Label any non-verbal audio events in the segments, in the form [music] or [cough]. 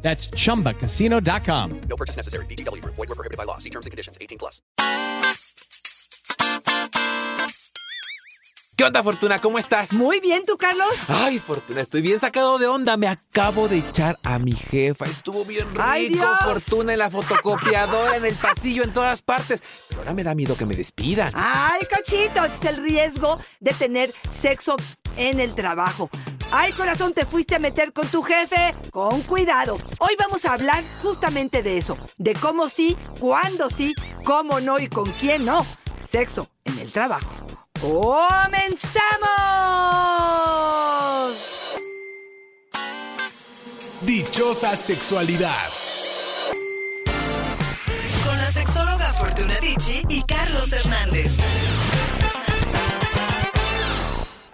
That's chumbacasino.com. No purchase necessary. VGW Group. Void were prohibited by law. See terms and conditions. 18 plus. ¿Qué onda, Fortuna? ¿Cómo estás? Muy bien, ¿tú, Carlos? Ay, Fortuna, estoy bien sacado de onda. Me acabo de echar a mi jefa. Estuvo bien rico, ¡Ay, Dios! Fortuna, en la fotocopiadora, en el pasillo, en todas partes. Pero ahora me da miedo que me despidan. Ay, cachitos, es el riesgo de tener sexo en el trabajo. Ay, corazón, te fuiste a meter con tu jefe. Con cuidado. Hoy vamos a hablar justamente de eso. De cómo sí, cuándo sí, cómo no y con quién no. Sexo en el trabajo. ¡Comenzamos! Dichosa sexualidad. Con la sexóloga Fortuna Dicci y Carlos Hernández.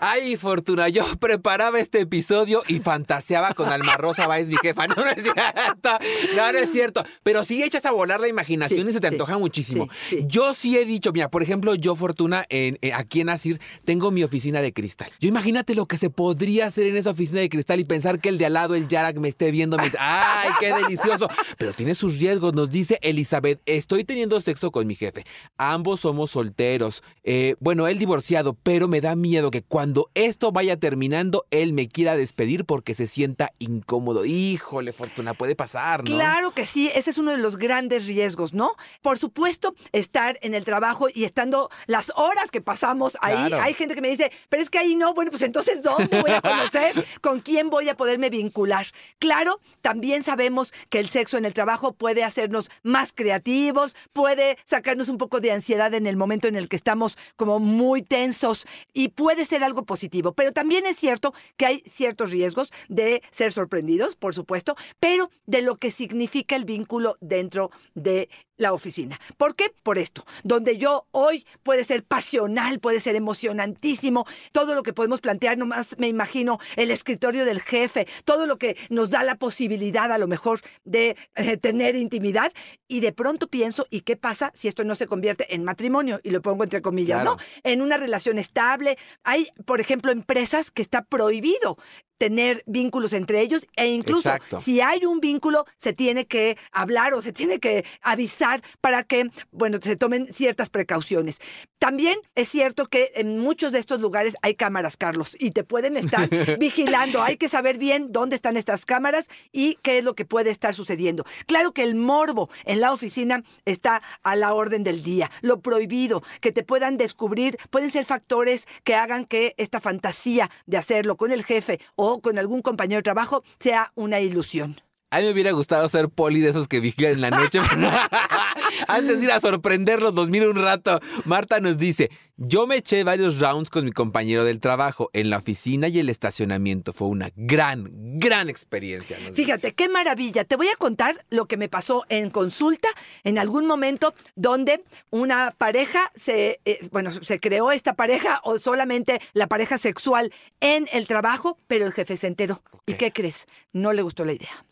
Ay, Fortuna, yo [laughs] preparaba este episodio y fantaseaba con Alma Rosa Báez, mi jefa. [laughs] No, no es cierto. No, no es cierto. Pero sí echas a volar la imaginación Sí, y se te sí, antoja muchísimo. sí. Yo sí he dicho, mira, por ejemplo, yo, Fortuna, en, eh, aquí en Asir, tengo mi oficina de cristal. Yo imagínate lo que se podría hacer en esa oficina de cristal y pensar que el de al lado, el Yarak, me esté viendo. me- ¡Ay, qué delicioso! Pero tiene sus riesgos, nos dice Elizabeth. Estoy teniendo sexo con mi jefe. Ambos somos solteros. Eh, bueno, él divorciado, pero me da miedo que cuando esto vaya terminando, él me quiera despedir porque se sienta incómodo. Híjole, Fortuna, puede pasar, ¿no? Claro que sí, ese es uno de los grandes riesgos, ¿no? Por supuesto, estar en el trabajo y estando las horas que pasamos ahí. Claro. Hay gente que me dice, pero es que ahí no, bueno, pues entonces, ¿dónde voy a conocer? [laughs] ¿Con quién voy a poderme vincular? Claro, también sabemos que el sexo en el trabajo puede hacernos más creativos, puede sacarnos un poco de ansiedad en el momento en el que estamos como muy tensos y puede ser algo positivo. Pero también es cierto que hay ciertos riesgos de ser sorprendidos, por supuesto, pero de lo que significa el vínculo dentro de la oficina. ¿Por qué? Por esto, donde yo hoy puede ser pasional, puede ser emocionantísimo, todo lo que podemos plantear, nomás me imagino el escritorio del jefe, todo lo que nos da la posibilidad a lo mejor de eh, tener intimidad y de pronto pienso, ¿y qué pasa si esto no se convierte en matrimonio? Y lo pongo entre comillas, Claro. ¿no? En una relación estable. Hay, por ejemplo, empresas que está prohibido tener vínculos entre ellos e incluso Exacto. si hay un vínculo se tiene que hablar o se tiene que avisar para que, bueno, se tomen ciertas precauciones. También es cierto que en muchos de estos lugares hay cámaras, Carlos, y te pueden estar [laughs] vigilando. Hay que saber bien dónde están estas cámaras y qué es lo que puede estar sucediendo. Claro que el morbo en la oficina está a la orden del día. Lo prohibido, que te puedan descubrir, pueden ser factores que hagan que esta fantasía de hacerlo con el jefe o con algún compañero de trabajo sea una ilusión. A mí me hubiera gustado ser poli de esos que vigilan en la noche. [laughs] Antes de ir a [laughs] sorprenderlos, los miro un rato. Marta nos dice, yo me eché varios rounds con mi compañero del trabajo en la oficina y el estacionamiento. Fue una gran, gran experiencia. Fíjate, dice. qué maravilla. Te voy a contar lo que me pasó en consulta en algún momento donde una pareja se, eh, bueno, se creó esta pareja o solamente la pareja sexual en el trabajo, pero el jefe se enteró. ¿Y qué crees? No le gustó la idea.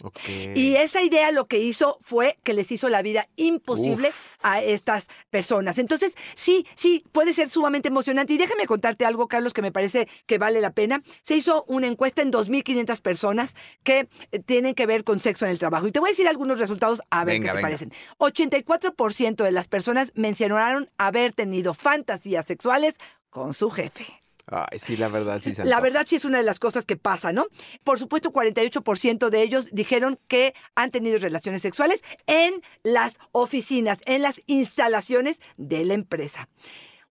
Y esa idea lo que hizo fue que les hizo la vida imposible a estas personas. Entonces, sí, sí, puede ser sumamente emocionante. Y déjame contarte algo, Carlos, que me parece que vale la pena. Se hizo una encuesta en 2.500 personas que eh, tienen que ver con sexo en el trabajo. Y te voy a decir algunos resultados a ver Venga, qué te venga. parecen. 84% de las personas mencionaron haber tenido fantasías sexuales con su jefe. Sí, la verdad, sí. La verdad sí es una de las cosas que pasa, ¿no? Por supuesto, 48% de ellos dijeron que han tenido relaciones sexuales en las oficinas, en las instalaciones de la empresa.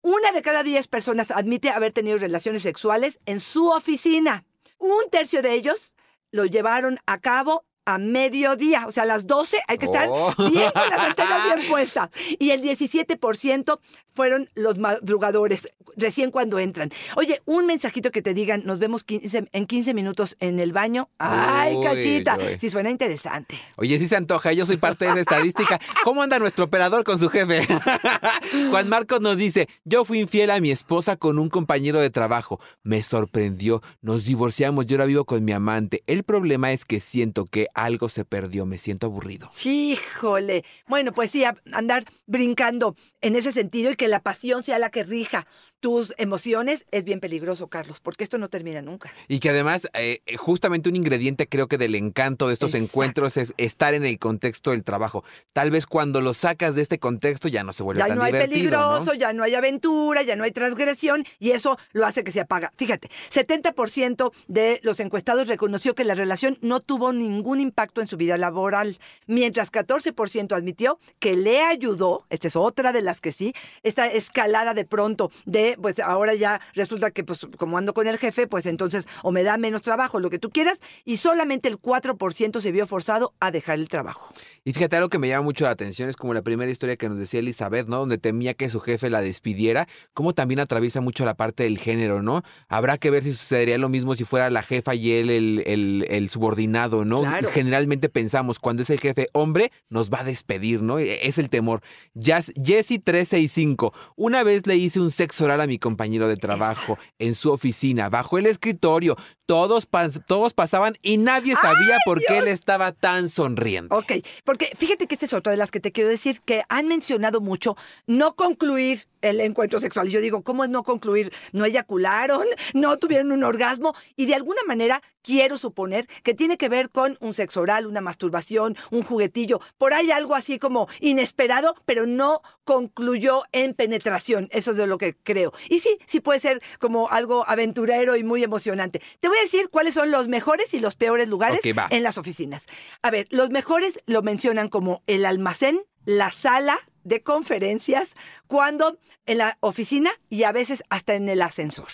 Una de cada 10 personas admite haber tenido relaciones sexuales en su oficina. Un tercio de ellos lo llevaron a cabo a mediodía, o sea, a las 12 hay que estar Oh. bien con las antenas bien [laughs] puestas. Y el 17% fueron los madrugadores, recién cuando entran. Oye, un mensajito que te digan, nos vemos 15 en 15 minutos en el baño. Ay, Uy, cachita, si suena interesante. Oye, sí se antoja, yo soy parte de esa estadística. ¿Cómo anda nuestro operador con su jefe? [laughs] Juan Marcos nos dice, yo fui infiel a mi esposa con un compañero de trabajo. Me sorprendió, nos divorciamos, yo ahora vivo con mi amante. El problema es que siento que algo se perdió, me siento aburrido. Sí, híjole. Bueno, pues sí, andar brincando en ese sentido y que la pasión sea la que rija tus emociones es bien peligroso, Carlos, porque esto no termina nunca. Y que además, eh, justamente un ingrediente creo que del encanto de estos Exacto. encuentros es estar en el contexto del trabajo. Tal vez cuando lo sacas de este contexto ya no se vuelve Ya tan no hay divertido, peligroso, ¿no? ya no hay aventura, ya no hay transgresión y eso lo hace que se apaga. Fíjate, 70% de los encuestados reconoció que la relación no tuvo ningún impacto en su vida laboral, mientras 14% admitió que le ayudó, esta es otra de las que sí, esta escalada de pronto de, pues ahora ya resulta que pues como ando con el jefe, pues entonces o me da menos trabajo, lo que tú quieras, y solamente el 4% se vio forzado a dejar el trabajo. Y fíjate, algo que me llama mucho la atención es como la primera historia que nos decía Elizabeth, ¿no? Donde temía que su jefe la despidiera, como también atraviesa mucho la parte del género, ¿no? Habrá que ver si sucedería lo mismo si fuera la jefa y él el, el- el subordinado, ¿no? Claro. Generalmente pensamos, cuando es el jefe hombre, nos va a despedir, ¿no? E- Es el temor. Jazz- Jessie 365, una vez le hice un sexo oral a mi compañero de trabajo en su oficina, bajo el escritorio. Todos, pas- todos pasaban y nadie sabía por qué él estaba tan sonriente. Ok, porque fíjate que esta es otra de las que te quiero decir, que han mencionado mucho no concluir el encuentro sexual. Y yo digo, ¿cómo es no concluir? No eyacularon, no tuvieron un orgasmo y de alguna manera quiero suponer que tiene que ver con un sexo oral, una masturbación, un juguetillo, por ahí algo así como inesperado, pero no concluyó en penetración. Eso es de lo que creo. Y sí, sí puede ser como algo aventurero y muy emocionante. Te voy a decir cuáles son los mejores y los peores lugares en las oficinas. A ver, los mejores lo mencionan como el almacén, la sala de conferencias, cuando en la oficina y a veces hasta en el ascensor.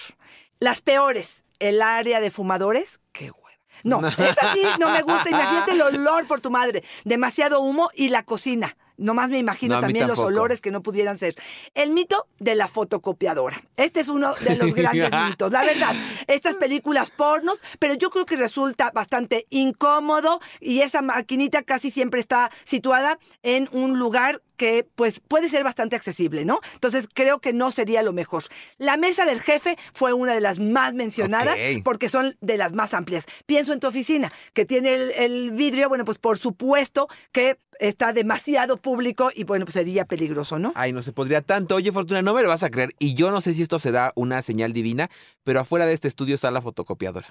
Las peores, el área de fumadores, qué hueva. No, [laughs] esa sí no me gusta. Imagínate el olor por tu madre. Demasiado humo y la cocina. Nomás me imagino No, también los olores que no pudieran ser. El mito de la fotocopiadora. Este es uno de los [laughs] grandes mitos. La verdad, estas películas pornos, pero yo creo que resulta bastante incómodo y esa maquinita casi siempre está situada en un lugar que pues puede ser bastante accesible, ¿no? Entonces creo que no sería lo mejor. La mesa del jefe fue una de las más mencionadas porque son de las más amplias. Pienso en tu oficina, que tiene el, el vidrio, bueno, pues por supuesto que está demasiado público y bueno, pues sería peligroso, ¿no? Ay, no se podría tanto. Oye, Fortuna, no me lo vas a creer. Y yo no sé si esto será una señal divina, pero afuera de este estudio está la fotocopiadora.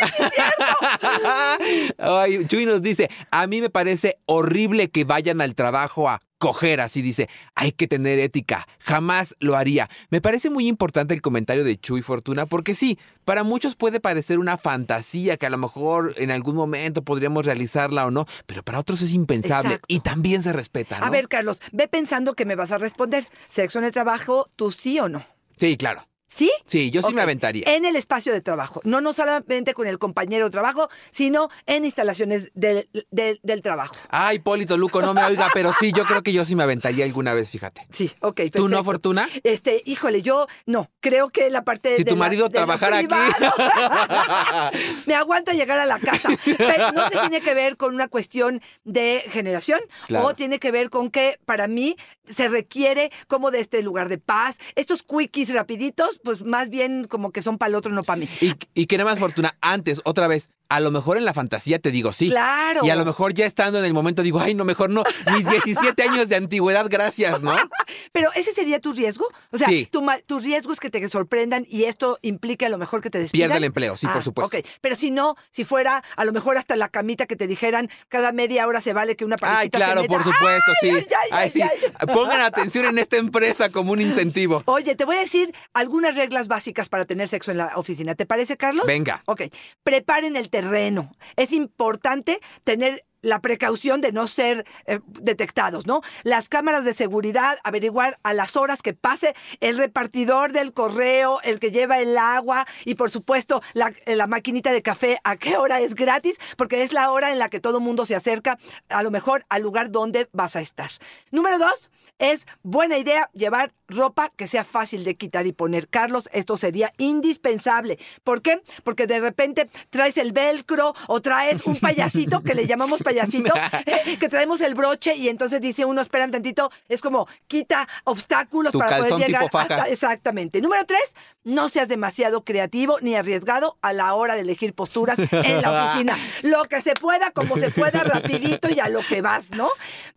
[laughs] Ay, Chuy nos dice, a mí me parece horrible que vayan al trabajo a coger, así dice, hay que tener ética, jamás lo haría. Me parece muy importante el comentario de Chuy Fortuna, porque sí, para muchos puede parecer una fantasía que a lo mejor en algún momento podríamos realizarla o no, pero para otros es impensable Exacto. y también se respeta, ¿no? A ver, Carlos, ve pensando que me vas a responder. ¿Sexo en el trabajo, tú sí o no? Sí, claro. ¿Sí? Sí, yo sí me aventaría. En el espacio de trabajo. No, no solamente con el compañero de trabajo, sino en instalaciones del, del- del trabajo. Ay, Polito Luco, no me oiga, pero sí, yo creo que yo sí me aventaría alguna vez, fíjate. Sí, ok. ¿Tú no, perfecto. Fortuna? Este, híjole, yo no. Creo que la parte Si de tu la- marido de trabajara aquí. [laughs] me aguanto a llegar a la casa. Pero no se tiene que ver con una cuestión de generación Claro. o tiene que ver con que para mí se requiere como de este lugar de paz. Estos quickies rapiditos, pues más bien como que son para el otro, no para mí. Y, y que nada más, Fortuna, antes, otra vez, a lo mejor en la fantasía te digo sí. Claro. Y a lo mejor ya estando en el momento digo, ay, no, mejor no. Mis [laughs] 17 años de antigüedad, gracias, ¿no? [laughs] Pero ese sería tu riesgo. O sea, Sí. tu, ma- tu riesgo es que te sorprendan y esto implica a lo mejor que te despidan. Pierde el empleo, sí, por Ah, supuesto. ok. Pero si no, si fuera a lo mejor hasta la camita que te dijeran cada media hora se vale que una parejita Ay, se claro, meta. por supuesto, sí. ay, ay, Ay, ay, sí. [laughs] Pongan atención en esta empresa como un incentivo. Oye, te voy a decir algunas reglas básicas para tener sexo en la oficina. ¿Te parece, Carlos? Venga. Ok. Preparen el terreno. Es importante tener la precaución de no ser eh, detectados, ¿no? Las cámaras de seguridad, averiguar a las horas que pase el repartidor del correo, el que lleva el agua y por supuesto la, la maquinita de café, a qué hora es gratis, porque es la hora en la que todo mundo se acerca a lo mejor al lugar donde vas a estar. Número dos, es buena idea llevar ropa que sea fácil de quitar y poner. Carlos, esto sería indispensable. ¿Por qué? Porque de repente traes el velcro o traes un payasito que le llamamos payasito, [laughs] [laughs] [laughs] que traemos el broche y entonces dice uno, espera un tantito, es como quita obstáculos Tu para poder llegar. tipo faja. hasta- exactamente. Número tres, no seas demasiado creativo ni arriesgado a la hora de elegir posturas en la oficina. [laughs] Lo que se pueda, como se pueda, rapidito y a lo que vas, ¿no?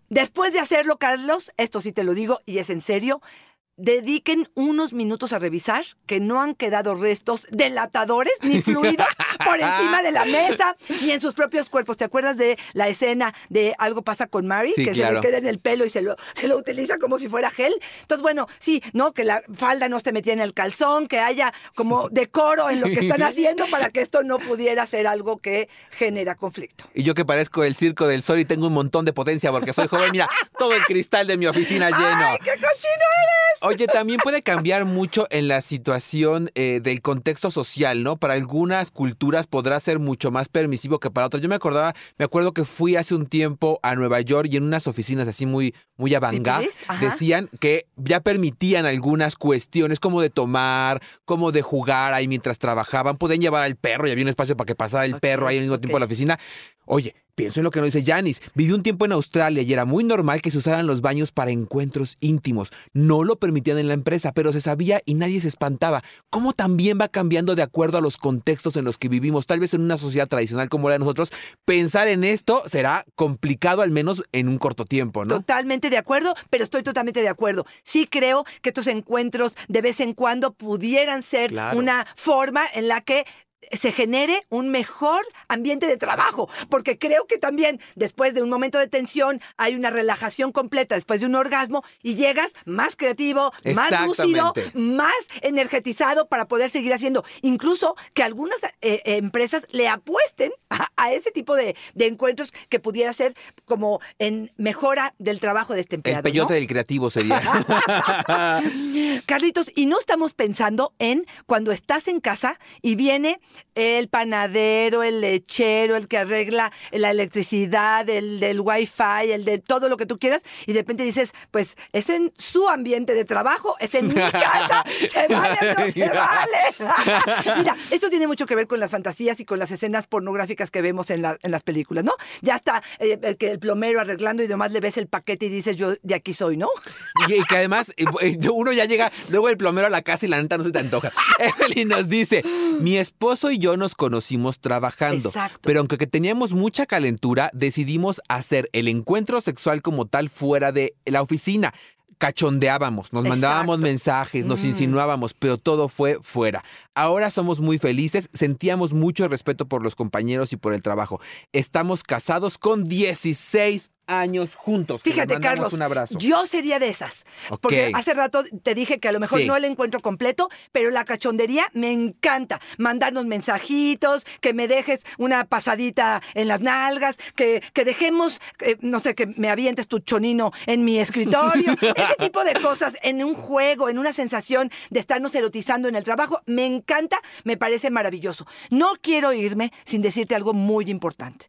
Después de hacerlo, Carlos, esto sí te lo digo y es en serio, dediquen unos minutos a revisar que no han quedado restos delatadores ni fluidos [laughs] por encima de la mesa ni en sus propios cuerpos. ¿Te acuerdas de la escena de Algo pasa con Mary? Sí, que se le queda en el pelo y se lo, se lo utiliza como si fuera gel. Entonces, bueno, sí, ¿no? Que la falda no se metía en el calzón, que haya como decoro en lo que están [laughs] haciendo para que esto no pudiera ser algo que genera conflicto. Y yo que parezco el circo del sol y tengo un montón de potencia porque soy joven, mira, todo el cristal de mi oficina [laughs] lleno. ¡Ay, qué cochino eres! Oye, también puede cambiar mucho en la situación eh, del contexto social, ¿no? Para algunas culturas podrá ser mucho más permisivo que para otras. Yo me acordaba, me acuerdo que fui hace un tiempo a Nueva York y en unas oficinas así muy, muy. Ajá. decían que ya permitían algunas cuestiones como de tomar, como de jugar ahí mientras trabajaban. Podían llevar al perro y había un espacio para que pasara el perro ahí al mismo tiempo en la oficina. Oye, pienso en lo que nos dice Janis. Viví un tiempo en Australia y era muy normal que se usaran los baños para encuentros íntimos. No lo permitían en la empresa, pero se sabía y nadie se espantaba. ¿Cómo también va cambiando de acuerdo a los contextos en los que vivimos? Tal vez en una sociedad tradicional como la de nosotros, pensar en esto será complicado al menos en un corto tiempo, ¿no? Totalmente de acuerdo, pero estoy totalmente de acuerdo. Sí creo que estos encuentros de vez en cuando pudieran ser Claro. una forma en la que se genere un mejor ambiente de trabajo, porque creo que también después de un momento de tensión hay una relajación completa después de un orgasmo y llegas más creativo, más lúcido, más energetizado para poder seguir haciendo. Incluso que algunas eh, empresas le apuesten a, a ese tipo de, de encuentros que pudiera ser como en mejora del trabajo de este El empleado. peyote ¿no? del creativo sería. [laughs] Carlitos, y no estamos pensando en cuando estás en casa y viene el panadero, el lechero, el que arregla la electricidad, el del wifi, el de todo lo que tú quieras, y de repente dices, pues es en su ambiente de trabajo, es en mi [laughs] casa, se vale no se vale. [laughs] Mira, esto tiene mucho que ver con las fantasías y con las escenas pornográficas que vemos en, la- en las películas, ¿no? Ya está eh, el, que el plomero arreglando y demás le ves el paquete y dices, yo de aquí soy, ¿no? Y, y que además eh, eh, uno ya llega, luego el plomero a la casa y la neta no se te antoja. [laughs] Evelyn nos dice, mi esposo y yo nos conocimos trabajando, Exacto. pero aunque que teníamos mucha calentura, decidimos hacer el encuentro sexual como tal fuera de la oficina. Cachondeábamos, nos mandábamos Exacto. mensajes, nos Mm. insinuábamos, pero todo fue fuera. Ahora somos muy felices, sentíamos mucho respeto por los compañeros y por el trabajo. Estamos casados con 16 años juntos. Fíjate, Carlos, un abrazo. yo sería de esas. Porque hace rato te dije que a lo mejor Sí. no el encuentro completo, pero la cachondería me encanta. Mandarnos mensajitos, que me dejes una pasadita en las nalgas, que, que dejemos, eh, no sé, que me avientes tu chonino en mi escritorio. [laughs] Ese tipo de cosas en un juego, en una sensación de estarnos erotizando en el trabajo, me encanta, me parece maravilloso. No quiero irme sin decirte algo muy importante.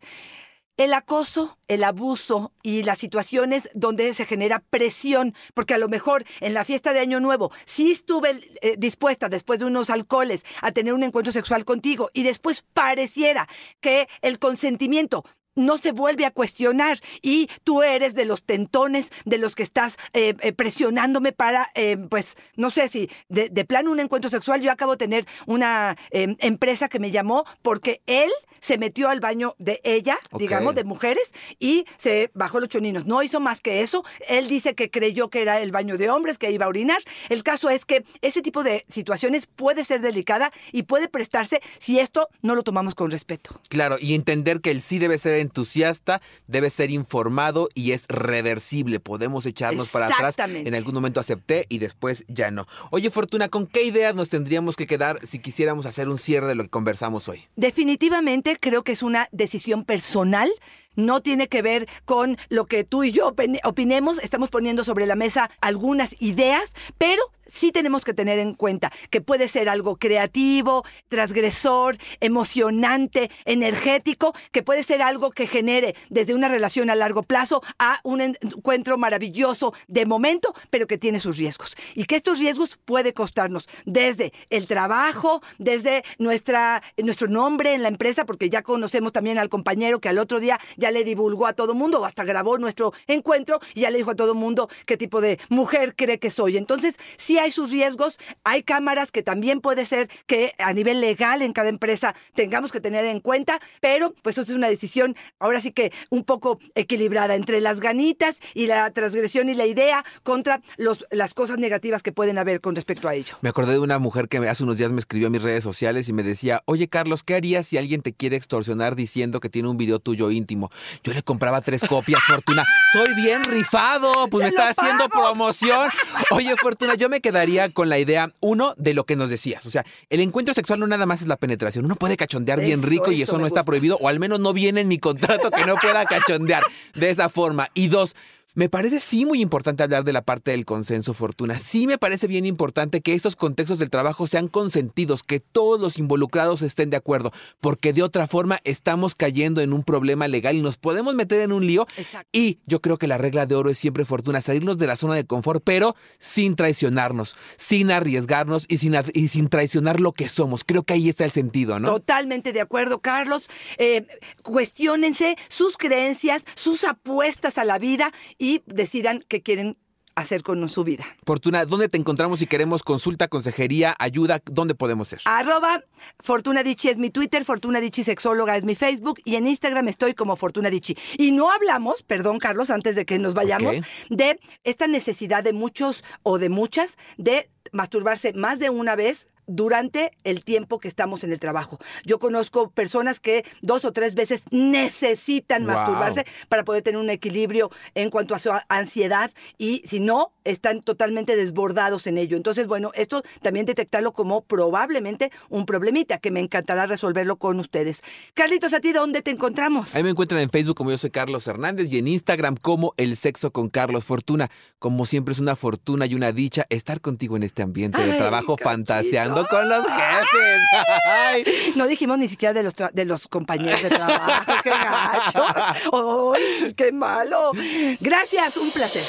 El acoso, el abuso y las situaciones donde se genera presión, porque a lo mejor en la fiesta de Año Nuevo sí estuve eh, dispuesta después de unos alcoholes a tener un encuentro sexual contigo y después pareciera que el consentimiento no se vuelve a cuestionar y tú eres de los tentones, de los que estás eh, eh, presionándome para, eh, pues, no sé si de, de plano un encuentro sexual. Yo acabo de tener una empresa que me llamó porque él se metió al baño de ella, digamos, de mujeres, y se bajó los choninos. No hizo más que eso. Él dice que creyó que era el baño de hombres, que iba a orinar. El caso es que ese tipo de situaciones puede ser delicada y puede prestarse si esto no lo tomamos con respeto. Claro, y entender que el sí debe ser entusiasta, debe ser informado y es reversible. Podemos echarnos para atrás. En algún momento acepté y después ya no. Oye, Fortuna, ¿con qué ideas nos tendríamos que quedar si quisiéramos hacer un cierre de lo que conversamos hoy? Definitivamente creo que es una decisión personal no tiene que ver con lo que tú y yo opine- opinemos. Estamos poniendo sobre la mesa algunas ideas, pero sí tenemos que tener en cuenta que puede ser algo creativo, transgresor, emocionante, energético, que puede ser algo que genere desde una relación a largo plazo a un encuentro maravilloso de momento, pero que tiene sus riesgos. Y que estos riesgos puede costarnos desde el trabajo, desde nuestra, nuestro nombre en la empresa, porque ya conocemos también al compañero que al otro día ya le divulgó a todo mundo, hasta grabó nuestro encuentro y ya le dijo a todo mundo qué tipo de mujer cree que soy. Entonces, sí hay sus riesgos, hay cámaras que también puede ser que a nivel legal en cada empresa tengamos que tener en cuenta, pero pues eso es una decisión ahora sí que un poco equilibrada entre las ganitas y la transgresión y la idea contra los, las cosas negativas que pueden haber con respecto a ello. Me acordé de una mujer que hace unos días me escribió a mis redes sociales y me decía, oye Carlos, ¿qué harías si alguien te quiere extorsionar diciendo que tiene un video tuyo íntimo? Yo le compraba tres copias, Fortuna. Soy bien rifado, pues me ¡Te lo está haciendo promoción. Oye, Fortuna, yo me quedaría con la idea, uno, de lo que nos decías. O sea, el encuentro sexual no nada más es la penetración. Uno puede cachondear bien Eso, rico y eso eso no está gusta. prohibido, o al menos no viene en mi contrato que no pueda cachondear de esa forma. Y dos, me parece sí muy importante hablar de la parte del consenso, Fortuna. Sí me parece bien importante que estos contextos del trabajo sean consentidos, que todos los involucrados estén de acuerdo, porque de otra forma estamos cayendo en un problema legal y nos podemos meter en un lío. Exacto. Y yo creo que la regla de oro es siempre, Fortuna, salirnos de la zona de confort, pero sin traicionarnos, sin arriesgarnos y sin, ar- y sin traicionar lo que somos. Creo que ahí está el sentido, ¿no? Totalmente de acuerdo, Carlos. Eh, cuestiónense sus creencias, sus apuestas a la vida y decidan qué quieren hacer con su vida. Fortuna, ¿dónde te encontramos si queremos consulta, consejería, ayuda? ¿Dónde podemos ser? Arroba Fortuna Dichi es mi Twitter, Fortuna Dichi Sexóloga es mi Facebook y en Instagram estoy como Fortuna Dichi. Y no hablamos, perdón Carlos, antes de que nos vayamos, de esta necesidad de muchos o de muchas de masturbarse más de una vez durante el tiempo que estamos en el trabajo. Yo conozco personas que dos o tres veces necesitan Wow. masturbarse para poder tener un equilibrio en cuanto a su ansiedad y si no, están totalmente desbordados en ello. Entonces, bueno, esto también detectarlo como probablemente un problemita que me encantará resolverlo con ustedes. Carlitos, ¿a ti dónde te encontramos? Ahí me encuentran en Facebook como yo soy Carlos Hernández y en Instagram como El Sexo con Carlos Fortuna. Como siempre es una fortuna y una dicha estar contigo en este ambiente de trabajo fantaseando con los jefes. Ay. No dijimos ni siquiera de los, tra- de los compañeros de trabajo. ¡Qué gachos! [laughs] ¡Ay, qué malo! Gracias, un placer.